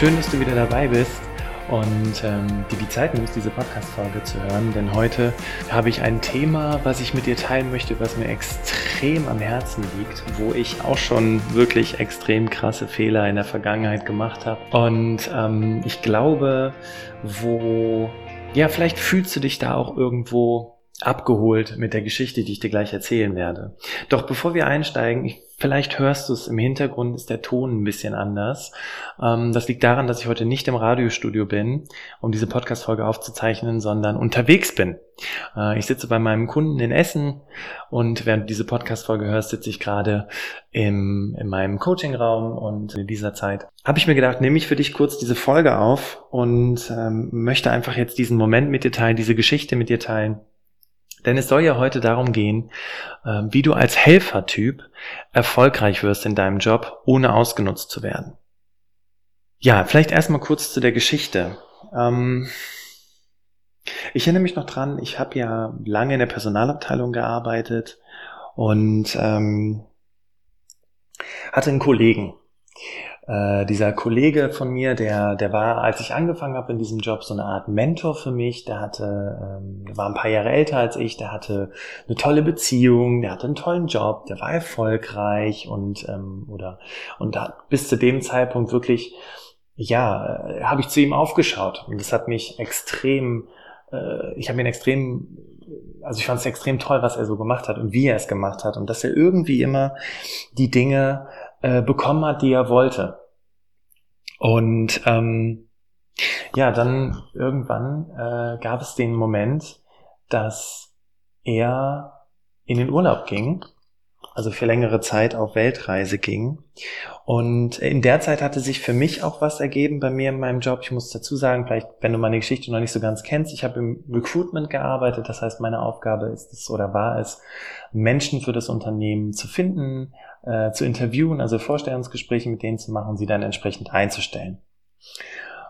Schön, dass du wieder dabei bist und ähm, dir die Zeit nimmst, diese Podcast-Folge zu hören, denn heute habe ich ein Thema, was ich mit dir teilen möchte, was mir extrem am Herzen liegt, wo ich auch schon wirklich extrem krasse Fehler in der Vergangenheit gemacht habe. Und ähm, ich glaube, wo, ja, vielleicht fühlst du dich da auch irgendwo abgeholt mit der Geschichte, die ich dir gleich erzählen werde. Doch bevor wir einsteigen, ich, vielleicht hörst du es im Hintergrund, ist der Ton ein bisschen anders. Ähm, das liegt daran, dass ich heute nicht im Radiostudio bin, um diese Podcast-Folge aufzuzeichnen, sondern unterwegs bin. Äh, ich sitze bei meinem Kunden in Essen und während du diese Podcast-Folge hörst, sitze ich gerade im, in meinem Coaching-Raum und in dieser Zeit habe ich mir gedacht, nehme ich für dich kurz diese Folge auf und ähm, möchte einfach jetzt diesen Moment mit dir teilen, diese Geschichte mit dir teilen denn es soll ja heute darum gehen, ähm, wie du als Helfertyp erfolgreich wirst in deinem Job, ohne ausgenutzt zu werden. Ja, vielleicht erstmal kurz zu der Geschichte. Ähm, ich erinnere mich noch dran, ich habe ja lange in der Personalabteilung gearbeitet und ähm, hatte einen Kollegen, äh, dieser Kollege von mir, der, der war, als ich angefangen habe in diesem Job, so eine Art Mentor für mich. Der hatte, ähm, der war ein paar Jahre älter als ich, der hatte eine tolle Beziehung, der hatte einen tollen Job, der war erfolgreich und ähm, oder und hat bis zu dem Zeitpunkt wirklich, ja, äh, habe ich zu ihm aufgeschaut und das hat mich extrem, äh, ich habe ihn extrem also ich fand es extrem toll, was er so gemacht hat und wie er es gemacht hat und dass er irgendwie immer die Dinge äh, bekommen hat, die er wollte. Und ähm, ja, dann irgendwann äh, gab es den Moment, dass er in den Urlaub ging, also für längere Zeit auf Weltreise ging. Und in der Zeit hatte sich für mich auch was ergeben bei mir in meinem Job. Ich muss dazu sagen, vielleicht, wenn du meine Geschichte noch nicht so ganz kennst, ich habe im Recruitment gearbeitet. Das heißt, meine Aufgabe ist es oder war es, Menschen für das Unternehmen zu finden, äh, zu interviewen, also Vorstellungsgespräche mit denen zu machen, sie dann entsprechend einzustellen.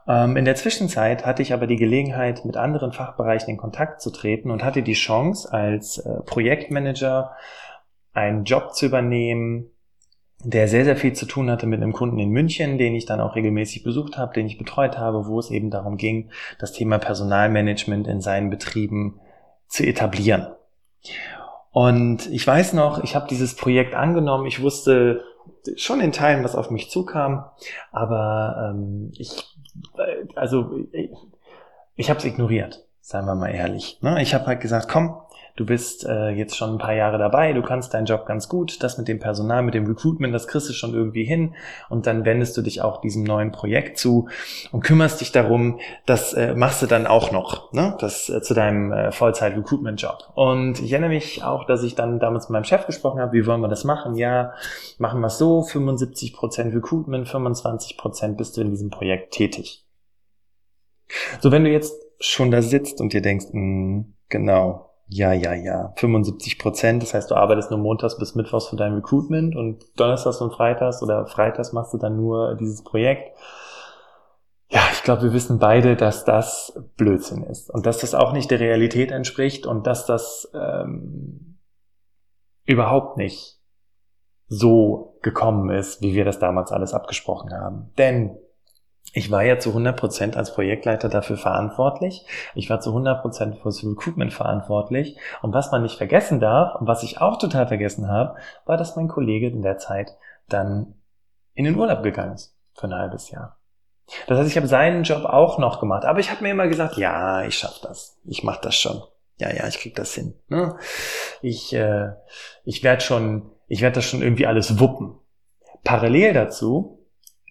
Ähm, in der Zwischenzeit hatte ich aber die Gelegenheit, mit anderen Fachbereichen in Kontakt zu treten und hatte die Chance, als äh, Projektmanager einen Job zu übernehmen, der sehr, sehr viel zu tun hatte mit einem Kunden in München, den ich dann auch regelmäßig besucht habe, den ich betreut habe, wo es eben darum ging, das Thema Personalmanagement in seinen Betrieben zu etablieren. Und ich weiß noch, ich habe dieses Projekt angenommen. Ich wusste schon in Teilen, was auf mich zukam, aber ähm, ich, also ich, ich habe es ignoriert, seien wir mal ehrlich. Ne? Ich habe halt gesagt, komm, du bist äh, jetzt schon ein paar Jahre dabei, du kannst deinen Job ganz gut, das mit dem Personal, mit dem Recruitment, das kriegst du schon irgendwie hin und dann wendest du dich auch diesem neuen Projekt zu und kümmerst dich darum, das äh, machst du dann auch noch, ne? das äh, zu deinem äh, Vollzeit-Recruitment-Job. Und ich erinnere mich auch, dass ich dann damals mit meinem Chef gesprochen habe, wie wollen wir das machen? Ja, machen wir es so, 75% Recruitment, 25% bist du in diesem Projekt tätig. So, wenn du jetzt schon da sitzt und dir denkst, mh, hm, genau, ja, ja, ja. 75 Prozent. Das heißt, du arbeitest nur montags bis mittwochs für dein Recruitment und donnerstags und freitags oder freitags machst du dann nur dieses Projekt. Ja, ich glaube, wir wissen beide, dass das Blödsinn ist und dass das auch nicht der Realität entspricht und dass das ähm, überhaupt nicht so gekommen ist, wie wir das damals alles abgesprochen haben. Denn ich war ja zu 100% als Projektleiter dafür verantwortlich. Ich war zu 100% für das Recruitment verantwortlich. Und was man nicht vergessen darf, und was ich auch total vergessen habe, war, dass mein Kollege in der Zeit dann in den Urlaub gegangen ist. Für ein halbes Jahr. Das heißt, ich habe seinen Job auch noch gemacht. Aber ich habe mir immer gesagt, ja, ich schaffe das. Ich mache das schon. Ja, ja, ich krieg das hin. Ne? Ich, äh, ich werde schon, ich werde das schon irgendwie alles wuppen. Parallel dazu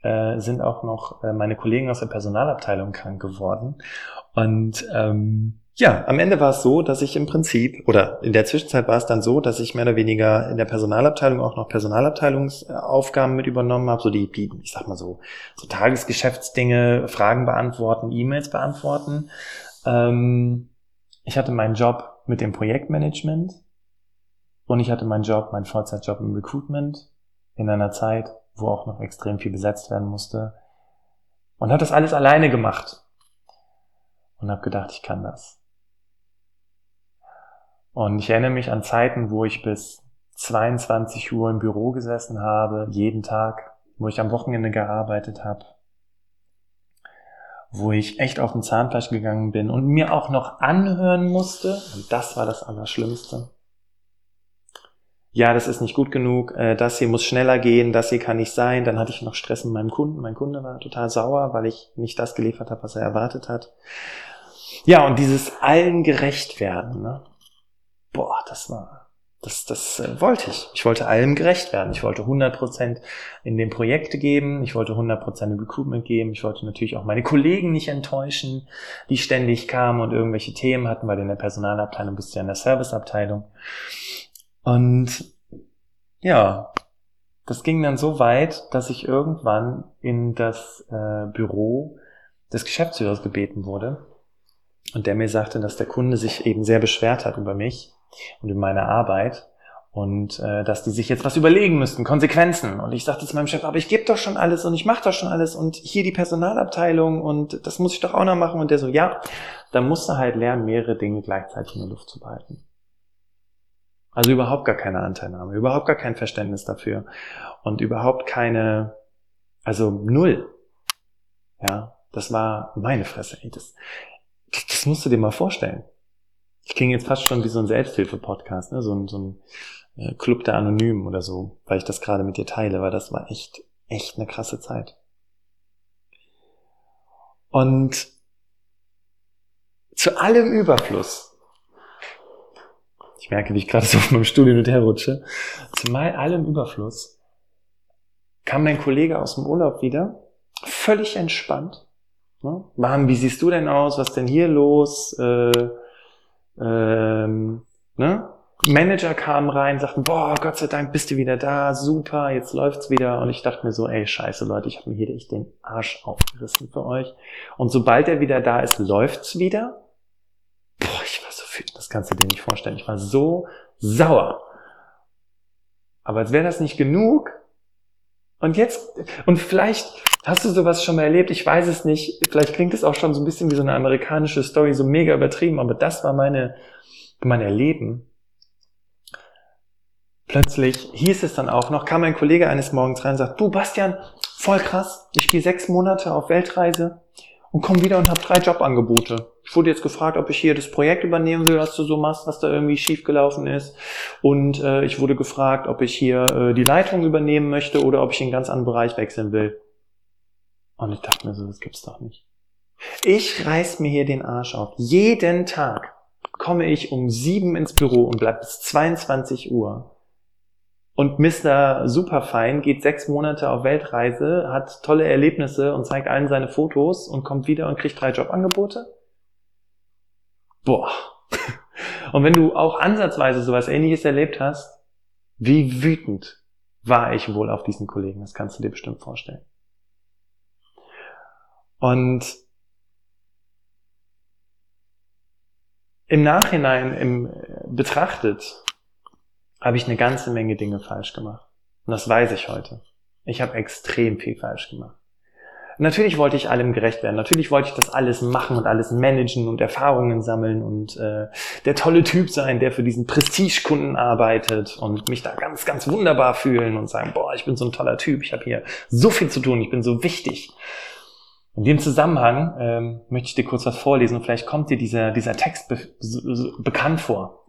äh, sind auch noch äh, meine Kollegen aus der Personalabteilung krank geworden. Und ähm, ja, am Ende war es so, dass ich im Prinzip, oder in der Zwischenzeit war es dann so, dass ich mehr oder weniger in der Personalabteilung auch noch Personalabteilungsaufgaben mit übernommen habe, so die, die ich sag mal so, so Tagesgeschäftsdinge, Fragen beantworten, E-Mails beantworten. Ähm, ich hatte meinen Job mit dem Projektmanagement und ich hatte meinen Job, meinen Vollzeitjob im Recruitment in einer Zeit, wo auch noch extrem viel besetzt werden musste. Und hat das alles alleine gemacht. Und habe gedacht, ich kann das. Und ich erinnere mich an Zeiten, wo ich bis 22 Uhr im Büro gesessen habe, jeden Tag, wo ich am Wochenende gearbeitet habe, wo ich echt auf den Zahnfleisch gegangen bin und mir auch noch anhören musste, und das war das Allerschlimmste. Ja, das ist nicht gut genug, äh, das hier muss schneller gehen, das hier kann nicht sein. Dann hatte ich noch Stress mit meinem Kunden. Mein Kunde war total sauer, weil ich nicht das geliefert habe, was er erwartet hat. Ja, und dieses allen gerecht werden. Ne? boah, das war, das, das äh, wollte ich. Ich wollte allem gerecht werden. Ich wollte 100% in den Projekte geben. Ich wollte 100% im Recruitment geben. Ich wollte natürlich auch meine Kollegen nicht enttäuschen, die ständig kamen und irgendwelche Themen hatten, weil in der Personalabteilung bist du ja in der Serviceabteilung. Und ja, das ging dann so weit, dass ich irgendwann in das äh, Büro des Geschäftsführers gebeten wurde und der mir sagte, dass der Kunde sich eben sehr beschwert hat über mich und in meiner Arbeit und äh, dass die sich jetzt was überlegen müssten, Konsequenzen. Und ich sagte zu meinem Chef, aber ich gebe doch schon alles und ich mache doch schon alles und hier die Personalabteilung und das muss ich doch auch noch machen. Und der so, ja, da musst du halt lernen, mehrere Dinge gleichzeitig in der Luft zu behalten. Also überhaupt gar keine Anteilnahme, überhaupt gar kein Verständnis dafür und überhaupt keine, also null. Ja, das war meine Fresse. Ey, das, das musst du dir mal vorstellen. Ich klinge jetzt fast schon wie so ein Selbsthilfe-Podcast, ne? so ein, so ein äh, Club der Anonymen oder so, weil ich das gerade mit dir teile, weil das war echt, echt eine krasse Zeit. Und zu allem Überfluss, ich merke, wie ich gerade so auf meinem Stuhl hin und her rutsche, zu allem Überfluss kam mein Kollege aus dem Urlaub wieder, völlig entspannt. Ne? Mann, wie siehst du denn aus? Was denn hier los? Äh, ähm, ne? Manager kamen rein, sagten, boah, Gott sei Dank bist du wieder da, super, jetzt läuft's wieder. Und ich dachte mir so, ey, scheiße, Leute, ich habe mir hier echt den Arsch aufgerissen für euch. Und sobald er wieder da ist, läuft's wieder. Boah, ich war so wütend, das kannst du dir nicht vorstellen. Ich war so sauer. Aber als wäre das nicht genug. Und jetzt, und vielleicht hast du sowas schon mal erlebt, ich weiß es nicht, vielleicht klingt es auch schon so ein bisschen wie so eine amerikanische Story, so mega übertrieben, aber das war meine, mein Erleben. Plötzlich hieß es dann auch noch, kam ein Kollege eines Morgens rein und sagt, du Bastian, voll krass, ich gehe sechs Monate auf Weltreise und komme wieder und habe drei Jobangebote. Ich wurde jetzt gefragt, ob ich hier das Projekt übernehmen will, was du so machst, was da irgendwie schiefgelaufen ist. Und äh, ich wurde gefragt, ob ich hier äh, die Leitung übernehmen möchte oder ob ich in einen ganz anderen Bereich wechseln will. Und ich dachte mir so, das gibt's doch nicht. Ich reiß mir hier den Arsch auf. Jeden Tag komme ich um sieben ins Büro und bleib bis 22 Uhr. Und Mr. Superfein geht sechs Monate auf Weltreise, hat tolle Erlebnisse und zeigt allen seine Fotos und kommt wieder und kriegt drei Jobangebote? Boah. Und wenn du auch ansatzweise sowas ähnliches erlebt hast, wie wütend war ich wohl auf diesen Kollegen? Das kannst du dir bestimmt vorstellen. Und im Nachhinein im, betrachtet habe ich eine ganze Menge Dinge falsch gemacht. Und das weiß ich heute. Ich habe extrem viel falsch gemacht. Natürlich wollte ich allem gerecht werden. Natürlich wollte ich das alles machen und alles managen und Erfahrungen sammeln und äh, der tolle Typ sein, der für diesen Prestigekunden arbeitet und mich da ganz, ganz wunderbar fühlen und sagen, boah, ich bin so ein toller Typ, ich habe hier so viel zu tun, ich bin so wichtig. In dem Zusammenhang ähm, möchte ich dir kurz was vorlesen und vielleicht kommt dir dieser, dieser Text be bekannt vor.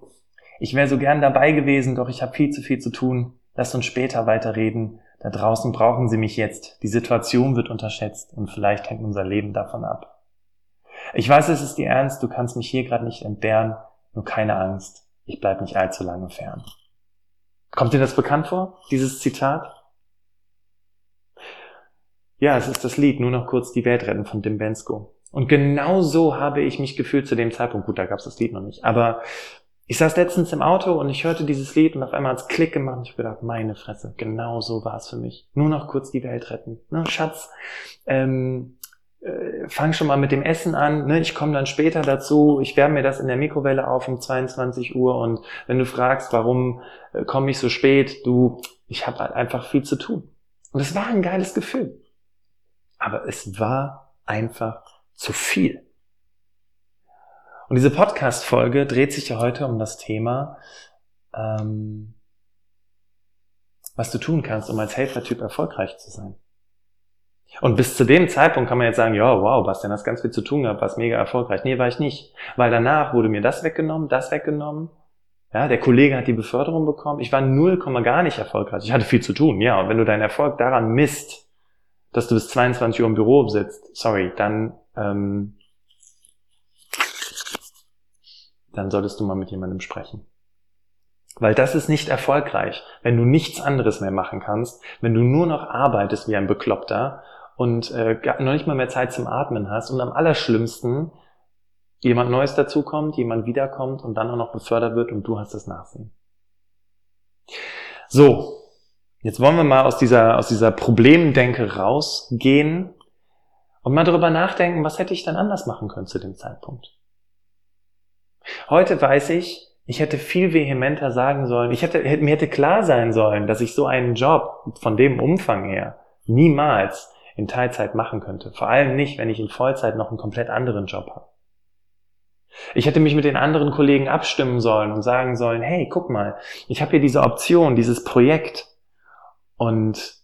Ich wäre so gern dabei gewesen, doch ich habe viel zu viel zu tun. Lass uns später weiterreden. Da draußen brauchen sie mich jetzt. Die Situation wird unterschätzt und vielleicht hängt unser Leben davon ab. Ich weiß, es ist dir ernst, du kannst mich hier gerade nicht entbehren, nur keine Angst, ich bleib nicht allzu lange fern. Kommt dir das bekannt vor, dieses Zitat? Ja, es ist das Lied Nur noch kurz die Welt retten von Dim Bensko. Und genau so habe ich mich gefühlt zu dem Zeitpunkt. Gut, da gab es das Lied noch nicht. Aber ich saß letztens im Auto und ich hörte dieses Lied und auf einmal hat's Klick gemacht und ich habe gedacht, meine Fresse, genau so war es für mich. Nur noch kurz die Welt retten. Ne, Schatz, ähm, äh, fang schon mal mit dem Essen an. Ne? Ich komme dann später dazu. Ich wärme mir das in der Mikrowelle auf um 22 Uhr und wenn du fragst, warum äh, komme ich so spät, du, ich habe halt einfach viel zu tun. Und es war ein geiles Gefühl. Aber es war einfach zu viel. Und diese Podcast-Folge dreht sich ja heute um das Thema, ähm, was du tun kannst, um als Helfertyp erfolgreich zu sein. Und bis zu dem Zeitpunkt kann man jetzt sagen, ja, wow, Bastian, hast ganz viel zu tun gehabt, warst mega erfolgreich. Nee, war ich nicht. Weil danach wurde mir das weggenommen, das weggenommen. Ja, der Kollege hat die Beförderung bekommen. Ich war null Komma gar nicht erfolgreich. Ich hatte viel zu tun, ja. Und wenn du deinen Erfolg daran misst, dass du bis 22 Uhr im Büro sitzt, sorry, dann, ähm, dann solltest du mal mit jemandem sprechen. Weil das ist nicht erfolgreich, wenn du nichts anderes mehr machen kannst, wenn du nur noch arbeitest wie ein Bekloppter und äh, noch nicht mal mehr Zeit zum Atmen hast und am allerschlimmsten jemand Neues dazukommt, jemand wiederkommt und dann auch noch befördert wird und du hast das Nachsehen. So, jetzt wollen wir mal aus dieser, aus dieser Problemdenke rausgehen und mal darüber nachdenken, was hätte ich dann anders machen können zu dem Zeitpunkt. Heute weiß ich, ich hätte viel vehementer sagen sollen, ich hätte, mir hätte klar sein sollen, dass ich so einen Job von dem Umfang her niemals in Teilzeit machen könnte. Vor allem nicht, wenn ich in Vollzeit noch einen komplett anderen Job habe. Ich hätte mich mit den anderen Kollegen abstimmen sollen und sagen sollen, hey, guck mal, ich habe hier diese Option, dieses Projekt und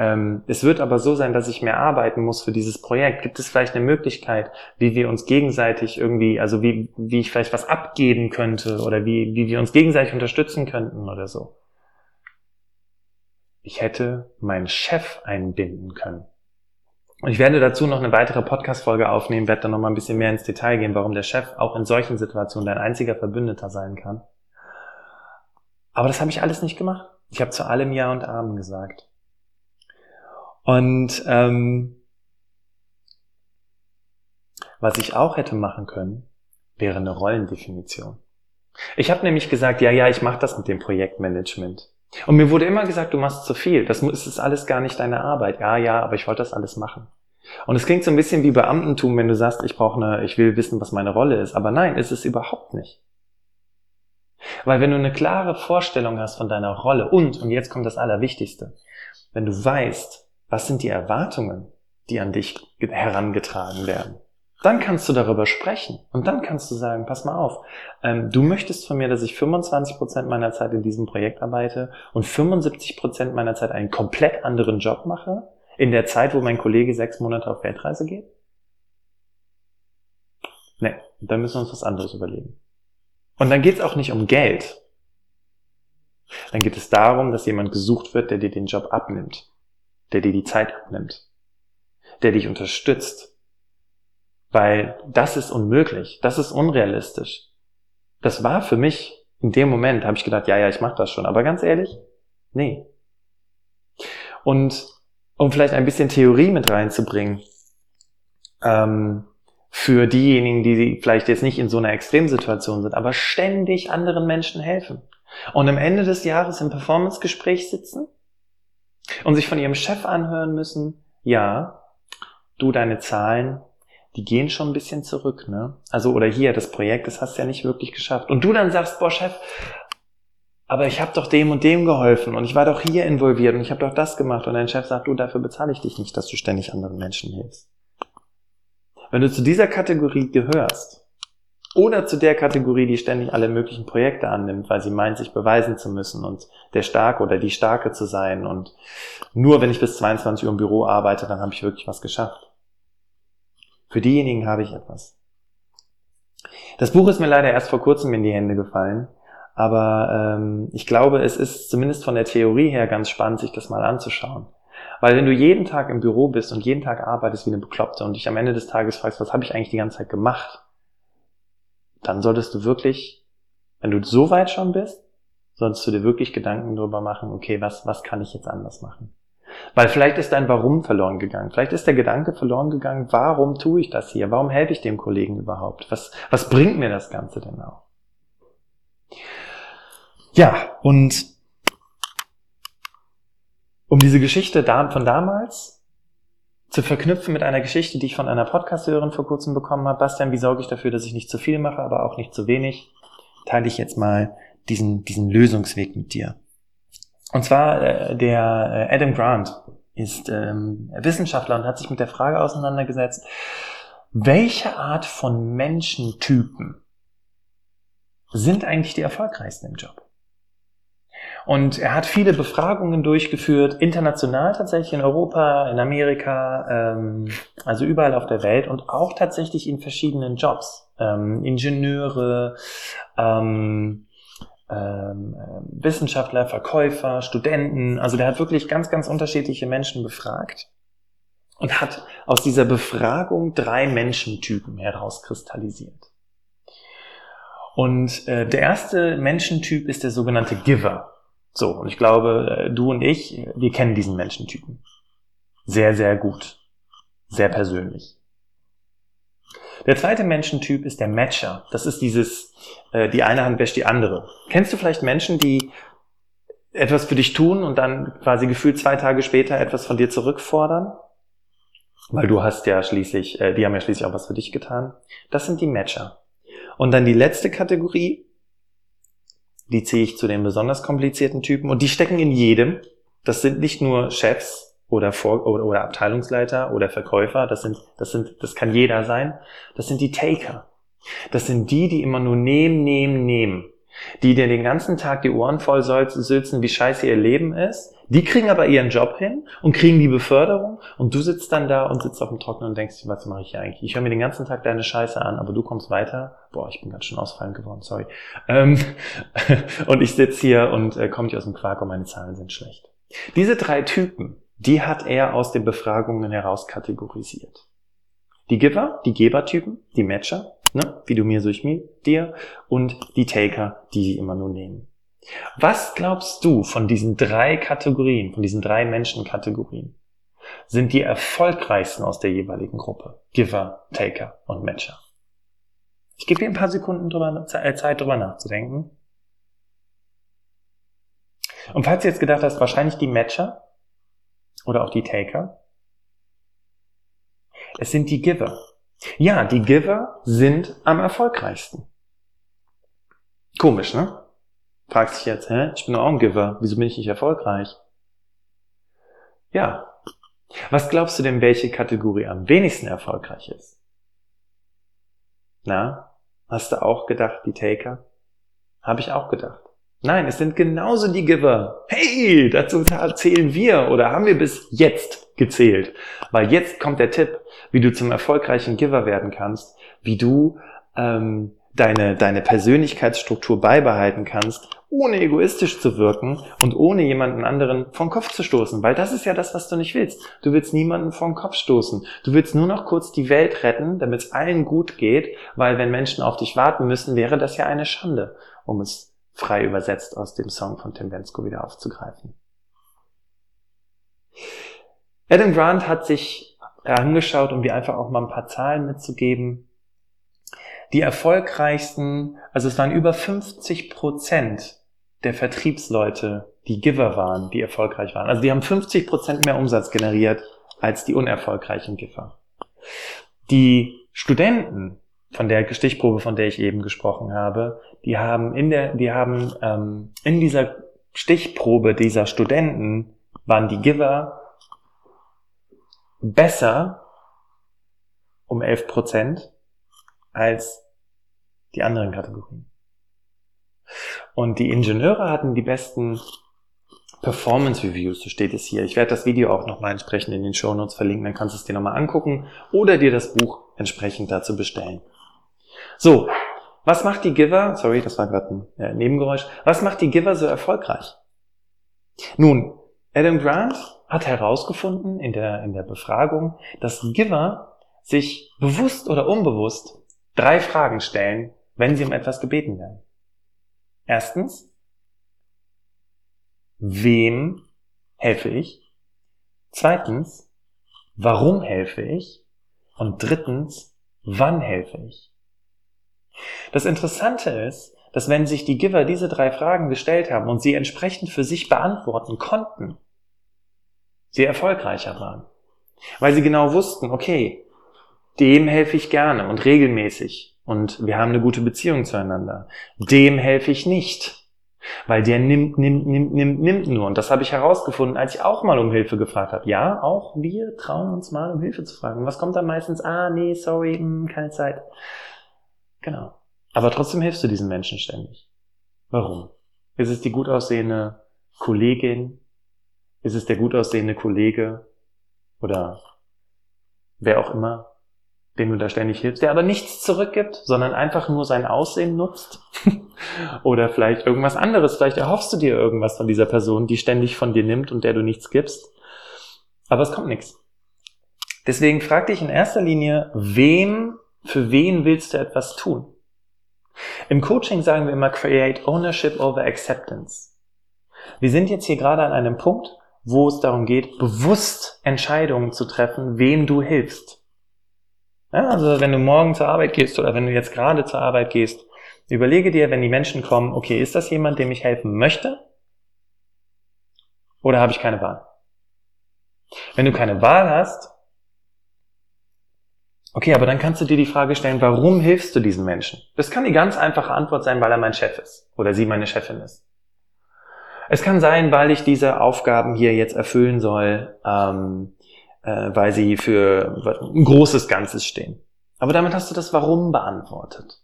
ähm, es wird aber so sein, dass ich mehr arbeiten muss für dieses Projekt. Gibt es vielleicht eine Möglichkeit, wie wir uns gegenseitig irgendwie, also wie, wie ich vielleicht was abgeben könnte oder wie, wie wir uns gegenseitig unterstützen könnten oder so? Ich hätte meinen Chef einbinden können. Und ich werde dazu noch eine weitere Podcast-Folge aufnehmen, werde dann noch mal ein bisschen mehr ins Detail gehen, warum der Chef auch in solchen Situationen dein einziger Verbündeter sein kann. Aber das habe ich alles nicht gemacht. Ich habe zu allem Ja und Amen gesagt. Und ähm, was ich auch hätte machen können, wäre eine Rollendefinition. Ich habe nämlich gesagt, ja, ja, ich mache das mit dem Projektmanagement. Und mir wurde immer gesagt, du machst zu viel. Das ist alles gar nicht deine Arbeit. Ja, ja, aber ich wollte das alles machen. Und es klingt so ein bisschen wie Beamtentum, wenn du sagst, ich brauche eine, ich will wissen, was meine Rolle ist. Aber nein, ist es überhaupt nicht. Weil wenn du eine klare Vorstellung hast von deiner Rolle und, und jetzt kommt das Allerwichtigste, wenn du weißt, was sind die Erwartungen, die an dich herangetragen werden, dann kannst du darüber sprechen und dann kannst du sagen, pass mal auf, ähm, du möchtest von mir, dass ich 25% meiner Zeit in diesem Projekt arbeite und 75% meiner Zeit einen komplett anderen Job mache, in der Zeit, wo mein Kollege sechs Monate auf Weltreise geht? Nee, dann müssen wir uns was anderes überlegen. Und dann geht es auch nicht um Geld. Dann geht es darum, dass jemand gesucht wird, der dir den Job abnimmt, der dir die Zeit abnimmt, der dich unterstützt, weil das ist unmöglich, das ist unrealistisch. Das war für mich, in dem Moment habe ich gedacht, ja, ja, ich mache das schon. Aber ganz ehrlich, nee. Und um vielleicht ein bisschen Theorie mit reinzubringen, ähm, für diejenigen, die vielleicht jetzt nicht in so einer Extremsituation sind, aber ständig anderen Menschen helfen. Und am Ende des Jahres im Performance-Gespräch sitzen und sich von ihrem Chef anhören müssen, ja, du, deine Zahlen, die gehen schon ein bisschen zurück, ne? Also, oder hier, das Projekt, das hast du ja nicht wirklich geschafft. Und du dann sagst, boah, Chef, aber ich habe doch dem und dem geholfen und ich war doch hier involviert und ich habe doch das gemacht. Und dein Chef sagt, du, dafür bezahle ich dich nicht, dass du ständig anderen Menschen hilfst. Wenn du zu dieser Kategorie gehörst, oder zu der Kategorie, die ständig alle möglichen Projekte annimmt, weil sie meint, sich beweisen zu müssen und der Starke oder die Starke zu sein und nur wenn ich bis 22 Uhr im Büro arbeite, dann habe ich wirklich was geschafft für diejenigen habe ich etwas. Das Buch ist mir leider erst vor kurzem in die Hände gefallen, aber ähm, ich glaube, es ist zumindest von der Theorie her ganz spannend, sich das mal anzuschauen. Weil wenn du jeden Tag im Büro bist und jeden Tag arbeitest wie eine Bekloppte und dich am Ende des Tages fragst, was habe ich eigentlich die ganze Zeit gemacht, dann solltest du wirklich, wenn du so weit schon bist, solltest du dir wirklich Gedanken darüber machen, okay, was, was kann ich jetzt anders machen? Weil vielleicht ist dein Warum verloren gegangen. Vielleicht ist der Gedanke verloren gegangen, warum tue ich das hier? Warum helfe ich dem Kollegen überhaupt? Was, was bringt mir das Ganze denn auch? Ja, und um diese Geschichte von damals zu verknüpfen mit einer Geschichte, die ich von einer Podcast-Hörerin vor kurzem bekommen habe. Bastian, wie sorge ich dafür, dass ich nicht zu viel mache, aber auch nicht zu wenig? Teile ich jetzt mal diesen, diesen Lösungsweg mit dir. Und zwar äh, der äh, Adam Grant ist ähm, Wissenschaftler und hat sich mit der Frage auseinandergesetzt, welche Art von Menschentypen sind eigentlich die erfolgreichsten im Job? Und er hat viele Befragungen durchgeführt, international tatsächlich in Europa, in Amerika, ähm, also überall auf der Welt und auch tatsächlich in verschiedenen Jobs. Ähm, Ingenieure, ähm, ähm, Wissenschaftler, Verkäufer, Studenten. Also der hat wirklich ganz, ganz unterschiedliche Menschen befragt und hat aus dieser Befragung drei Menschentypen herauskristallisiert. Und äh, der erste Menschentyp ist der sogenannte Giver. So, und ich glaube, äh, du und ich, wir kennen diesen Menschentypen. Sehr, sehr gut. Sehr persönlich. Der zweite Menschentyp ist der Matcher. Das ist dieses, äh, die eine Hand wäscht die andere. Kennst du vielleicht Menschen, die etwas für dich tun und dann quasi gefühlt zwei Tage später etwas von dir zurückfordern? Weil du hast ja schließlich, äh, die haben ja schließlich auch was für dich getan. Das sind die Matcher. Und dann die letzte Kategorie, die ziehe ich zu den besonders komplizierten Typen und die stecken in jedem. Das sind nicht nur Chefs oder, Vor oder, oder Abteilungsleiter oder Verkäufer, das sind, das sind, das kann jeder sein. Das sind die Taker. Das sind die, die immer nur nehmen, nehmen, nehmen. Die dir den ganzen Tag die Ohren voll sülzen, wie scheiße ihr Leben ist, die kriegen aber ihren Job hin und kriegen die Beförderung und du sitzt dann da und sitzt auf dem Trocknen und denkst, was mache ich hier eigentlich? Ich höre mir den ganzen Tag deine Scheiße an, aber du kommst weiter. Boah, ich bin ganz schön ausfallend geworden, sorry. Ähm, und ich sitze hier und äh, komme nicht aus dem Quark und meine Zahlen sind schlecht. Diese drei Typen, die hat er aus den Befragungen heraus kategorisiert. Die Giver, die Gebertypen, die Matcher, ne, wie du mir, so ich mir, dir, und die Taker, die sie immer nur nehmen. Was glaubst du von diesen drei Kategorien, von diesen drei Menschenkategorien, sind die erfolgreichsten aus der jeweiligen Gruppe? Giver, Taker und Matcher. Ich gebe dir ein paar Sekunden drüber, äh, Zeit, drüber nachzudenken. Und falls du jetzt gedacht hast, wahrscheinlich die Matcher oder auch die Taker, es sind die Giver. Ja, die Giver sind am erfolgreichsten. Komisch, ne? Fragt sich jetzt, hä? Ich bin auch ein Giver. Wieso bin ich nicht erfolgreich? Ja. Was glaubst du denn, welche Kategorie am wenigsten erfolgreich ist? Na? Hast du auch gedacht, die Taker? Habe ich auch gedacht. Nein, es sind genauso die Giver. Hey, dazu zählen wir oder haben wir bis jetzt gezählt. Weil jetzt kommt der Tipp, wie du zum erfolgreichen Giver werden kannst, wie du ähm, deine, deine Persönlichkeitsstruktur beibehalten kannst, ohne egoistisch zu wirken und ohne jemanden anderen vom Kopf zu stoßen. Weil das ist ja das, was du nicht willst. Du willst niemanden vom Kopf stoßen. Du willst nur noch kurz die Welt retten, damit es allen gut geht, weil wenn Menschen auf dich warten müssen, wäre das ja eine Schande, um es frei übersetzt aus dem Song von Tim Bensko wieder aufzugreifen. Adam Grant hat sich angeschaut, um dir einfach auch mal ein paar Zahlen mitzugeben, die erfolgreichsten, also es waren über 50 Prozent der Vertriebsleute, die Giver waren, die erfolgreich waren. Also die haben 50 Prozent mehr Umsatz generiert als die unerfolgreichen Giver. Die Studenten von der Stichprobe, von der ich eben gesprochen habe, die haben in der, die haben ähm, in dieser Stichprobe dieser Studenten waren die Giver besser um 11 Prozent als die anderen Kategorien. Und die Ingenieure hatten die besten Performance Reviews, so steht es hier. Ich werde das Video auch nochmal entsprechend in den Show Notes verlinken, dann kannst du es dir nochmal angucken oder dir das Buch entsprechend dazu bestellen. So, was macht die Giver, sorry, das war gerade ein äh, Nebengeräusch, was macht die Giver so erfolgreich? Nun, Adam Grant hat herausgefunden in der, in der Befragung, dass Giver sich bewusst oder unbewusst drei Fragen stellen, wenn sie um etwas gebeten werden. Erstens, wem helfe ich? Zweitens, warum helfe ich? Und drittens, wann helfe ich? Das Interessante ist, dass wenn sich die Giver diese drei Fragen gestellt haben und sie entsprechend für sich beantworten konnten, sie erfolgreicher waren. Weil sie genau wussten, okay, dem helfe ich gerne und regelmäßig und wir haben eine gute Beziehung zueinander. Dem helfe ich nicht. Weil der nimmt, nimmt, nimmt, nimmt, nimmt nur. Und das habe ich herausgefunden, als ich auch mal um Hilfe gefragt habe. Ja, auch wir trauen uns mal um Hilfe zu fragen. Was kommt dann meistens? Ah, nee, sorry, hm, keine Zeit. Genau. Aber trotzdem hilfst du diesen Menschen ständig. Warum? Ist es die gut aussehende Kollegin? Ist es der gut aussehende Kollege? Oder wer auch immer? Dem du da ständig hilfst, der aber nichts zurückgibt, sondern einfach nur sein Aussehen nutzt. Oder vielleicht irgendwas anderes. Vielleicht erhoffst du dir irgendwas von dieser Person, die ständig von dir nimmt und der du nichts gibst. Aber es kommt nichts. Deswegen frag dich in erster Linie, wem, für wen willst du etwas tun? Im Coaching sagen wir immer create ownership over acceptance. Wir sind jetzt hier gerade an einem Punkt, wo es darum geht, bewusst Entscheidungen zu treffen, wem du hilfst. Ja, also wenn du morgen zur Arbeit gehst oder wenn du jetzt gerade zur Arbeit gehst, überlege dir, wenn die Menschen kommen, okay, ist das jemand, dem ich helfen möchte? Oder habe ich keine Wahl? Wenn du keine Wahl hast, okay, aber dann kannst du dir die Frage stellen, warum hilfst du diesen Menschen? Das kann die ganz einfache Antwort sein, weil er mein Chef ist oder sie meine Chefin ist. Es kann sein, weil ich diese Aufgaben hier jetzt erfüllen soll, ähm, äh, weil sie für ein großes Ganzes stehen. Aber damit hast du das Warum beantwortet.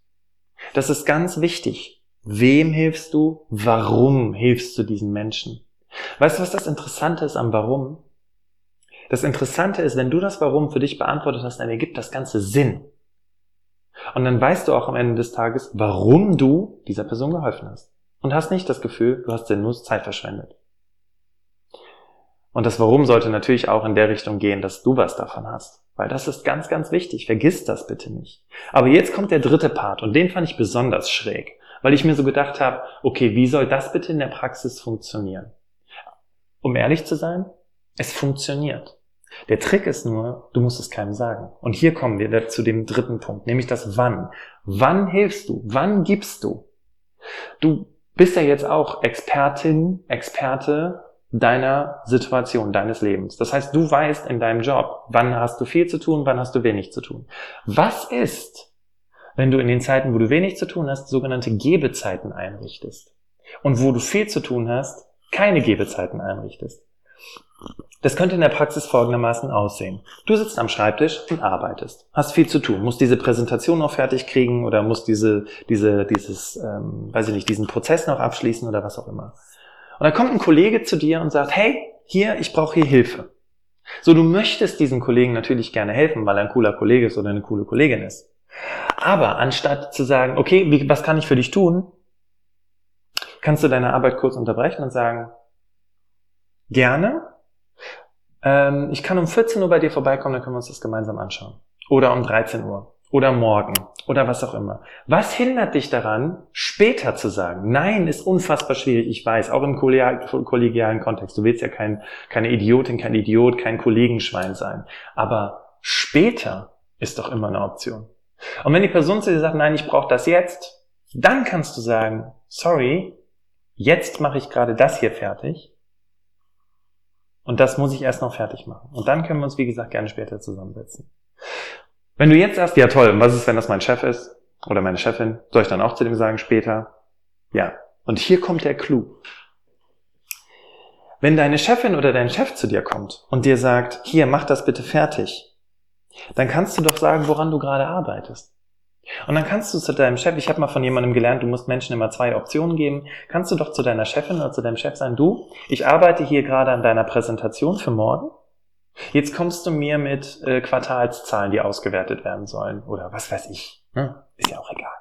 Das ist ganz wichtig. Wem hilfst du? Warum hilfst du diesen Menschen? Weißt du, was das Interessante ist am Warum? Das Interessante ist, wenn du das Warum für dich beantwortet hast, dann ergibt das Ganze Sinn. Und dann weißt du auch am Ende des Tages, warum du dieser Person geholfen hast. Und hast nicht das Gefühl, du hast sinnlos Zeit verschwendet. Und das Warum sollte natürlich auch in der Richtung gehen, dass du was davon hast. Weil das ist ganz, ganz wichtig. Vergiss das bitte nicht. Aber jetzt kommt der dritte Part und den fand ich besonders schräg, weil ich mir so gedacht habe, okay, wie soll das bitte in der Praxis funktionieren? Um ehrlich zu sein, es funktioniert. Der Trick ist nur, du musst es keinem sagen. Und hier kommen wir zu dem dritten Punkt, nämlich das Wann. Wann hilfst du? Wann gibst du? Du bist ja jetzt auch Expertin, Experte deiner Situation, deines Lebens. Das heißt, du weißt in deinem Job, wann hast du viel zu tun, wann hast du wenig zu tun. Was ist, wenn du in den Zeiten, wo du wenig zu tun hast, sogenannte Gebezeiten einrichtest? Und wo du viel zu tun hast, keine Gebezeiten einrichtest? Das könnte in der Praxis folgendermaßen aussehen. Du sitzt am Schreibtisch und arbeitest, hast viel zu tun, musst diese Präsentation noch fertig kriegen oder musst diese, diese, dieses, ähm, weiß ich nicht, diesen Prozess noch abschließen oder was auch immer. Und dann kommt ein Kollege zu dir und sagt, hey, hier, ich brauche hier Hilfe. So, du möchtest diesem Kollegen natürlich gerne helfen, weil er ein cooler Kollege ist oder eine coole Kollegin ist. Aber anstatt zu sagen, okay, wie, was kann ich für dich tun, kannst du deine Arbeit kurz unterbrechen und sagen, gerne, ähm, ich kann um 14 Uhr bei dir vorbeikommen, dann können wir uns das gemeinsam anschauen. Oder um 13 Uhr oder morgen oder was auch immer. Was hindert dich daran, später zu sagen? Nein, ist unfassbar schwierig, ich weiß, auch im kollegialen Kontext. Du willst ja kein, keine Idiotin, kein Idiot, kein Kollegenschwein sein. Aber später ist doch immer eine Option. Und wenn die Person zu dir sagt, nein, ich brauche das jetzt, dann kannst du sagen, sorry, jetzt mache ich gerade das hier fertig. Und das muss ich erst noch fertig machen. Und dann können wir uns, wie gesagt, gerne später zusammensetzen. Wenn du jetzt sagst, ja toll, und was ist, wenn das mein Chef ist oder meine Chefin, soll ich dann auch zu dem sagen später? Ja. Und hier kommt der Clou. Wenn deine Chefin oder dein Chef zu dir kommt und dir sagt, hier, mach das bitte fertig, dann kannst du doch sagen, woran du gerade arbeitest. Und dann kannst du zu deinem Chef, ich habe mal von jemandem gelernt, du musst Menschen immer zwei Optionen geben, kannst du doch zu deiner Chefin oder zu deinem Chef sagen, du, ich arbeite hier gerade an deiner Präsentation für morgen Jetzt kommst du mir mit äh, Quartalszahlen, die ausgewertet werden sollen. Oder was weiß ich. Hm? Ist ja auch egal.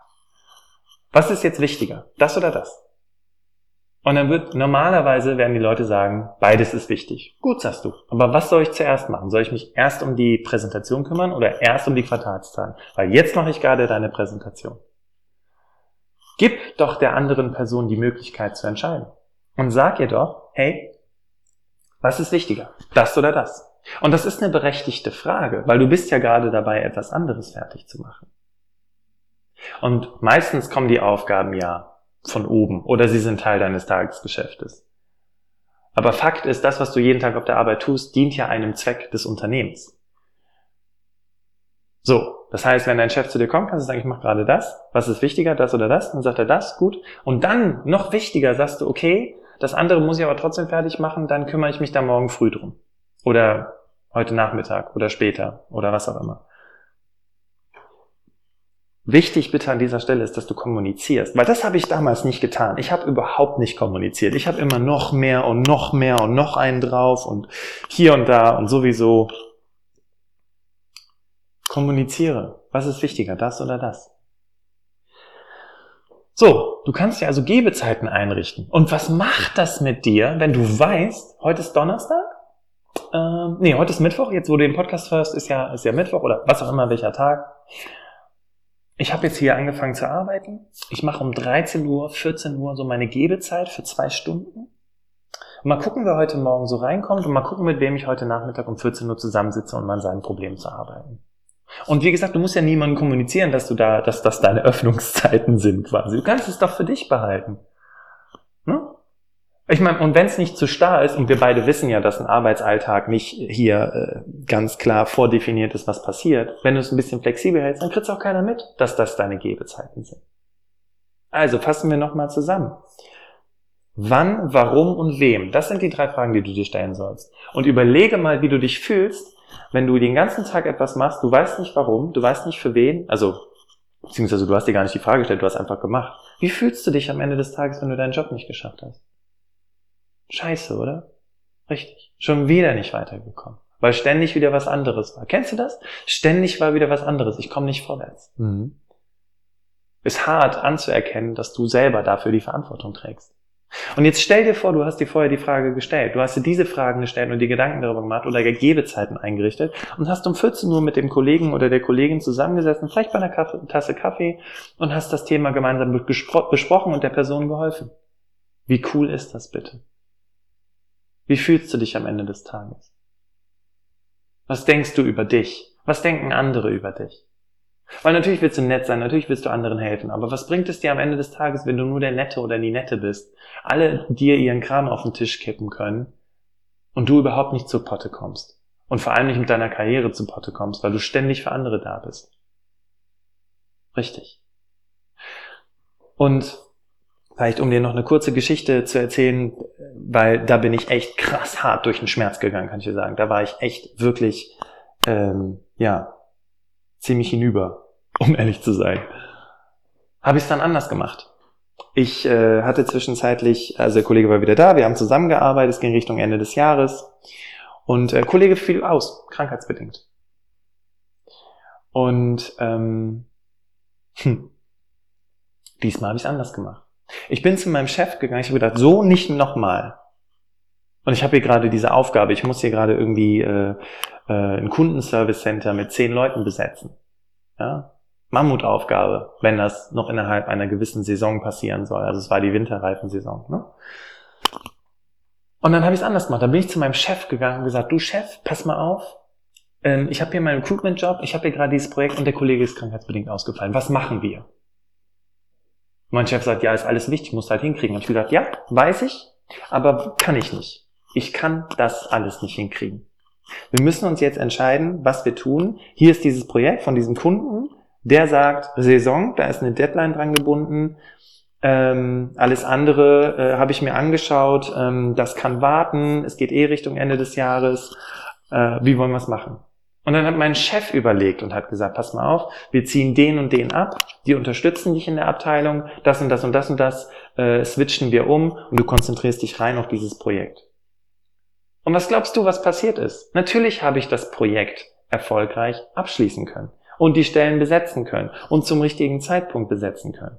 Was ist jetzt wichtiger? Das oder das? Und dann wird normalerweise werden die Leute sagen, beides ist wichtig. Gut, sagst du. Aber was soll ich zuerst machen? Soll ich mich erst um die Präsentation kümmern oder erst um die Quartalszahlen? Weil jetzt mache ich gerade deine Präsentation. Gib doch der anderen Person die Möglichkeit zu entscheiden. Und sag ihr doch, hey, Was ist wichtiger? Das oder das? Und das ist eine berechtigte Frage, weil du bist ja gerade dabei, etwas anderes fertig zu machen. Und meistens kommen die Aufgaben ja von oben oder sie sind Teil deines Tagesgeschäftes. Aber Fakt ist, das, was du jeden Tag auf der Arbeit tust, dient ja einem Zweck des Unternehmens. So, das heißt, wenn dein Chef zu dir kommt, kannst du sagen, ich mache gerade das. Was ist wichtiger, das oder das? Dann sagt er das, gut. Und dann, noch wichtiger, sagst du, okay, das andere muss ich aber trotzdem fertig machen, dann kümmere ich mich da morgen früh drum. Oder heute Nachmittag oder später oder was auch immer. Wichtig bitte an dieser Stelle ist, dass du kommunizierst, weil das habe ich damals nicht getan. Ich habe überhaupt nicht kommuniziert. Ich habe immer noch mehr und noch mehr und noch einen drauf und hier und da und sowieso. Kommuniziere. Was ist wichtiger, das oder das? So, du kannst dir also Gebezeiten einrichten. Und was macht das mit dir, wenn du weißt, heute ist Donnerstag? Ähm, nee, heute ist Mittwoch. Jetzt, wo du den Podcast hörst, ist ja, ist ja Mittwoch oder was auch immer, welcher Tag ich habe jetzt hier angefangen zu arbeiten. Ich mache um 13 Uhr, 14 Uhr so meine Gebezeit für zwei Stunden. Und mal gucken, wer heute Morgen so reinkommt und mal gucken, mit wem ich heute Nachmittag um 14 Uhr zusammensitze mal an seinen Problemen zu arbeiten. Und wie gesagt, du musst ja niemandem kommunizieren, dass du da, dass das deine Öffnungszeiten sind quasi. Du kannst es doch für dich behalten. Ne? Ich meine, und wenn es nicht zu starr ist, und wir beide wissen ja, dass ein Arbeitsalltag nicht hier äh, ganz klar vordefiniert ist, was passiert, wenn du es ein bisschen flexibel hältst, dann kriegt auch keiner mit, dass das deine Gebezeiten sind. Also fassen wir nochmal zusammen. Wann, warum und wem? Das sind die drei Fragen, die du dir stellen sollst. Und überlege mal, wie du dich fühlst, wenn du den ganzen Tag etwas machst, du weißt nicht warum, du weißt nicht für wen, also beziehungsweise du hast dir gar nicht die Frage gestellt, du hast einfach gemacht. Wie fühlst du dich am Ende des Tages, wenn du deinen Job nicht geschafft hast? Scheiße, oder? Richtig. Schon wieder nicht weitergekommen. Weil ständig wieder was anderes war. Kennst du das? Ständig war wieder was anderes. Ich komme nicht vorwärts. Mhm. Ist hart anzuerkennen, dass du selber dafür die Verantwortung trägst. Und jetzt stell dir vor, du hast dir vorher die Frage gestellt. Du hast dir diese Fragen gestellt und dir Gedanken darüber gemacht oder Gegebezeiten eingerichtet und hast um 14 Uhr mit dem Kollegen oder der Kollegin zusammengesessen, vielleicht bei einer Kaffee, Tasse Kaffee und hast das Thema gemeinsam besprochen und der Person geholfen. Wie cool ist das bitte? Wie fühlst du dich am Ende des Tages? Was denkst du über dich? Was denken andere über dich? Weil natürlich willst du nett sein, natürlich willst du anderen helfen, aber was bringt es dir am Ende des Tages, wenn du nur der Nette oder die Nette bist, alle dir ihren Kram auf den Tisch kippen können und du überhaupt nicht zur Potte kommst und vor allem nicht mit deiner Karriere zur Potte kommst, weil du ständig für andere da bist. Richtig. Und Vielleicht um dir noch eine kurze Geschichte zu erzählen, weil da bin ich echt krass hart durch den Schmerz gegangen, kann ich dir sagen. Da war ich echt wirklich, ähm, ja, ziemlich hinüber, um ehrlich zu sein. Habe ich es dann anders gemacht. Ich äh, hatte zwischenzeitlich, also der Kollege war wieder da, wir haben zusammengearbeitet, es ging Richtung Ende des Jahres und äh, Kollege fiel aus, krankheitsbedingt. Und ähm, hm, diesmal habe ich es anders gemacht. Ich bin zu meinem Chef gegangen, ich habe gedacht, so nicht nochmal. Und ich habe hier gerade diese Aufgabe, ich muss hier gerade irgendwie äh, äh, ein Kundenservice Center mit zehn Leuten besetzen. Ja? Mammutaufgabe, wenn das noch innerhalb einer gewissen Saison passieren soll. Also es war die Winterreifensaison. Ne? Und dann habe ich es anders gemacht. Dann bin ich zu meinem Chef gegangen und gesagt, du Chef, pass mal auf. Ähm, ich habe hier meinen Recruitment-Job, ich habe hier gerade dieses Projekt und der Kollege ist krankheitsbedingt ausgefallen. Was machen wir? Mein Chef sagt, ja, ist alles wichtig, muss halt hinkriegen. Und ich gesagt, ja, weiß ich, aber kann ich nicht. Ich kann das alles nicht hinkriegen. Wir müssen uns jetzt entscheiden, was wir tun. Hier ist dieses Projekt von diesem Kunden, der sagt, Saison, da ist eine Deadline dran gebunden. Ähm, alles andere äh, habe ich mir angeschaut, ähm, das kann warten, es geht eh Richtung Ende des Jahres. Äh, wie wollen wir es machen? Und dann hat mein Chef überlegt und hat gesagt, pass mal auf, wir ziehen den und den ab, die unterstützen dich in der Abteilung, das und das und das und das äh, switchen wir um und du konzentrierst dich rein auf dieses Projekt. Und was glaubst du, was passiert ist? Natürlich habe ich das Projekt erfolgreich abschließen können und die Stellen besetzen können und zum richtigen Zeitpunkt besetzen können.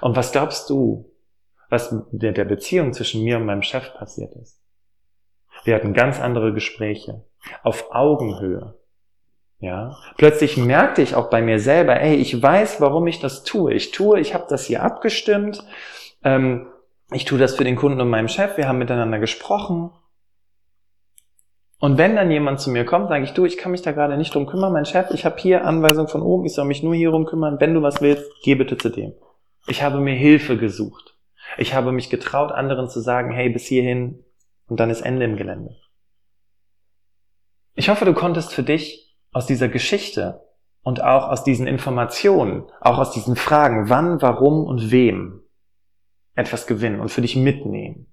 Und was glaubst du, was mit der Beziehung zwischen mir und meinem Chef passiert ist? Wir hatten ganz andere Gespräche auf Augenhöhe. Ja, plötzlich merkte ich auch bei mir selber, ey, ich weiß, warum ich das tue. Ich tue, ich habe das hier abgestimmt. Ähm, ich tue das für den Kunden und meinem Chef, wir haben miteinander gesprochen. Und wenn dann jemand zu mir kommt, sage ich, du, ich kann mich da gerade nicht drum kümmern, mein Chef, ich habe hier Anweisung von oben, ich soll mich nur hier rum kümmern, wenn du was willst, geh bitte zu dem. Ich habe mir Hilfe gesucht. Ich habe mich getraut, anderen zu sagen, hey, bis hierhin und dann ist Ende im Gelände. Ich hoffe, du konntest für dich aus dieser Geschichte und auch aus diesen Informationen, auch aus diesen Fragen, wann, warum und wem etwas gewinnen und für dich mitnehmen.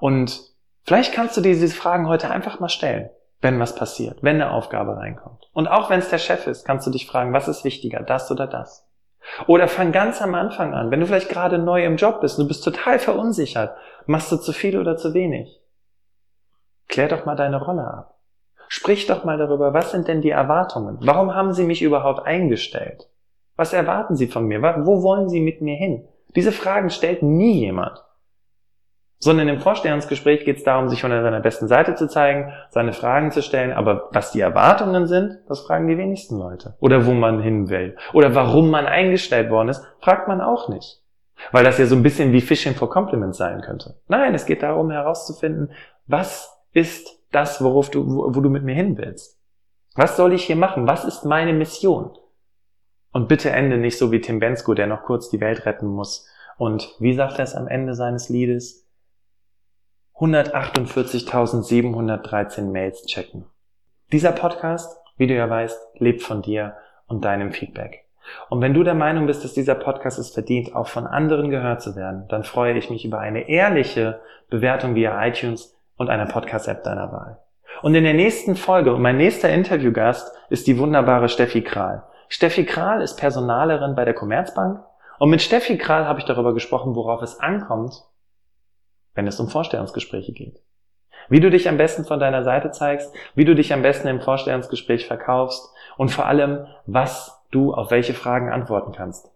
Und vielleicht kannst du dir diese Fragen heute einfach mal stellen, wenn was passiert, wenn eine Aufgabe reinkommt. Und auch wenn es der Chef ist, kannst du dich fragen, was ist wichtiger, das oder das? Oder fang ganz am Anfang an, wenn du vielleicht gerade neu im Job bist, du bist total verunsichert, machst du zu viel oder zu wenig? Klär doch mal deine Rolle ab. Sprich doch mal darüber, was sind denn die Erwartungen? Warum haben Sie mich überhaupt eingestellt? Was erwarten Sie von mir? Wo wollen Sie mit mir hin? Diese Fragen stellt nie jemand. Sondern im Vorstellungsgespräch geht es darum, sich von seiner besten Seite zu zeigen, seine Fragen zu stellen, aber was die Erwartungen sind, das fragen die wenigsten Leute. Oder wo man hin will. Oder warum man eingestellt worden ist, fragt man auch nicht. Weil das ja so ein bisschen wie Fishing for Compliments sein könnte. Nein, es geht darum herauszufinden, was ist das, worauf du, wo, wo du mit mir hin willst? Was soll ich hier machen? Was ist meine Mission? Und bitte ende nicht so wie Tim Bensko, der noch kurz die Welt retten muss. Und wie sagt er es am Ende seines Liedes? 148.713 Mails checken. Dieser Podcast, wie du ja weißt, lebt von dir und deinem Feedback. Und wenn du der Meinung bist, dass dieser Podcast es verdient, auch von anderen gehört zu werden, dann freue ich mich über eine ehrliche Bewertung via iTunes und einer Podcast-App deiner Wahl. Und in der nächsten Folge und mein nächster Interviewgast ist die wunderbare Steffi Kral. Steffi Kral ist Personalerin bei der Commerzbank und mit Steffi Kral habe ich darüber gesprochen, worauf es ankommt, wenn es um Vorstellungsgespräche geht. Wie du dich am besten von deiner Seite zeigst, wie du dich am besten im Vorstellungsgespräch verkaufst und vor allem, was du auf welche Fragen antworten kannst.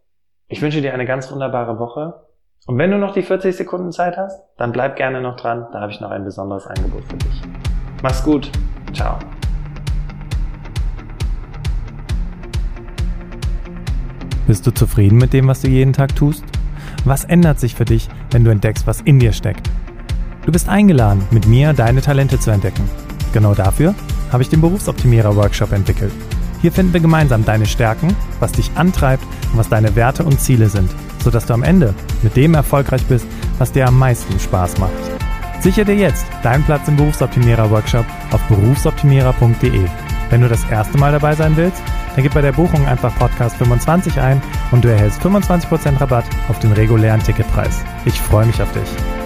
Ich wünsche dir eine ganz wunderbare Woche und wenn du noch die 40 Sekunden Zeit hast, dann bleib gerne noch dran, da habe ich noch ein besonderes Angebot für dich. Mach's gut, ciao. Bist du zufrieden mit dem, was du jeden Tag tust? Was ändert sich für dich, wenn du entdeckst, was in dir steckt? Du bist eingeladen, mit mir deine Talente zu entdecken. Genau dafür habe ich den Berufsoptimierer Workshop entwickelt. Hier finden wir gemeinsam deine Stärken, was dich antreibt und was deine Werte und Ziele sind, sodass du am Ende mit dem erfolgreich bist, was dir am meisten Spaß macht. Sichere dir jetzt deinen Platz im Berufsoptimierer Workshop auf berufsoptimierer.de. Wenn du das erste Mal dabei sein willst, dann gib bei der Buchung einfach Podcast 25 ein und du erhältst 25% Rabatt auf den regulären Ticketpreis. Ich freue mich auf dich.